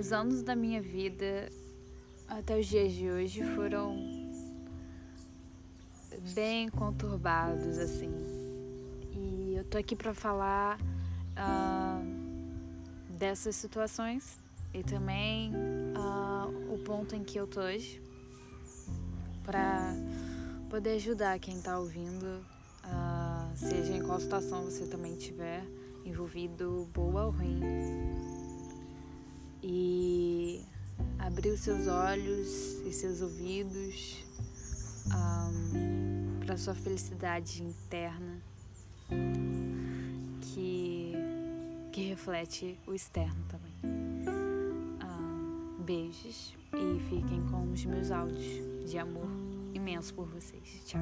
os anos da minha vida até os dias de hoje foram bem conturbados, assim. E eu tô aqui para falar uh, dessas situações e também uh, o ponto em que eu tô hoje para poder ajudar quem tá ouvindo, uh, seja em qual situação você também estiver envolvido, boa ou ruim. E abrir os seus olhos e seus ouvidos um, para sua felicidade interna que, que reflete o externo também. Um, beijos e fiquem com os meus áudios de amor imenso por vocês. Tchau.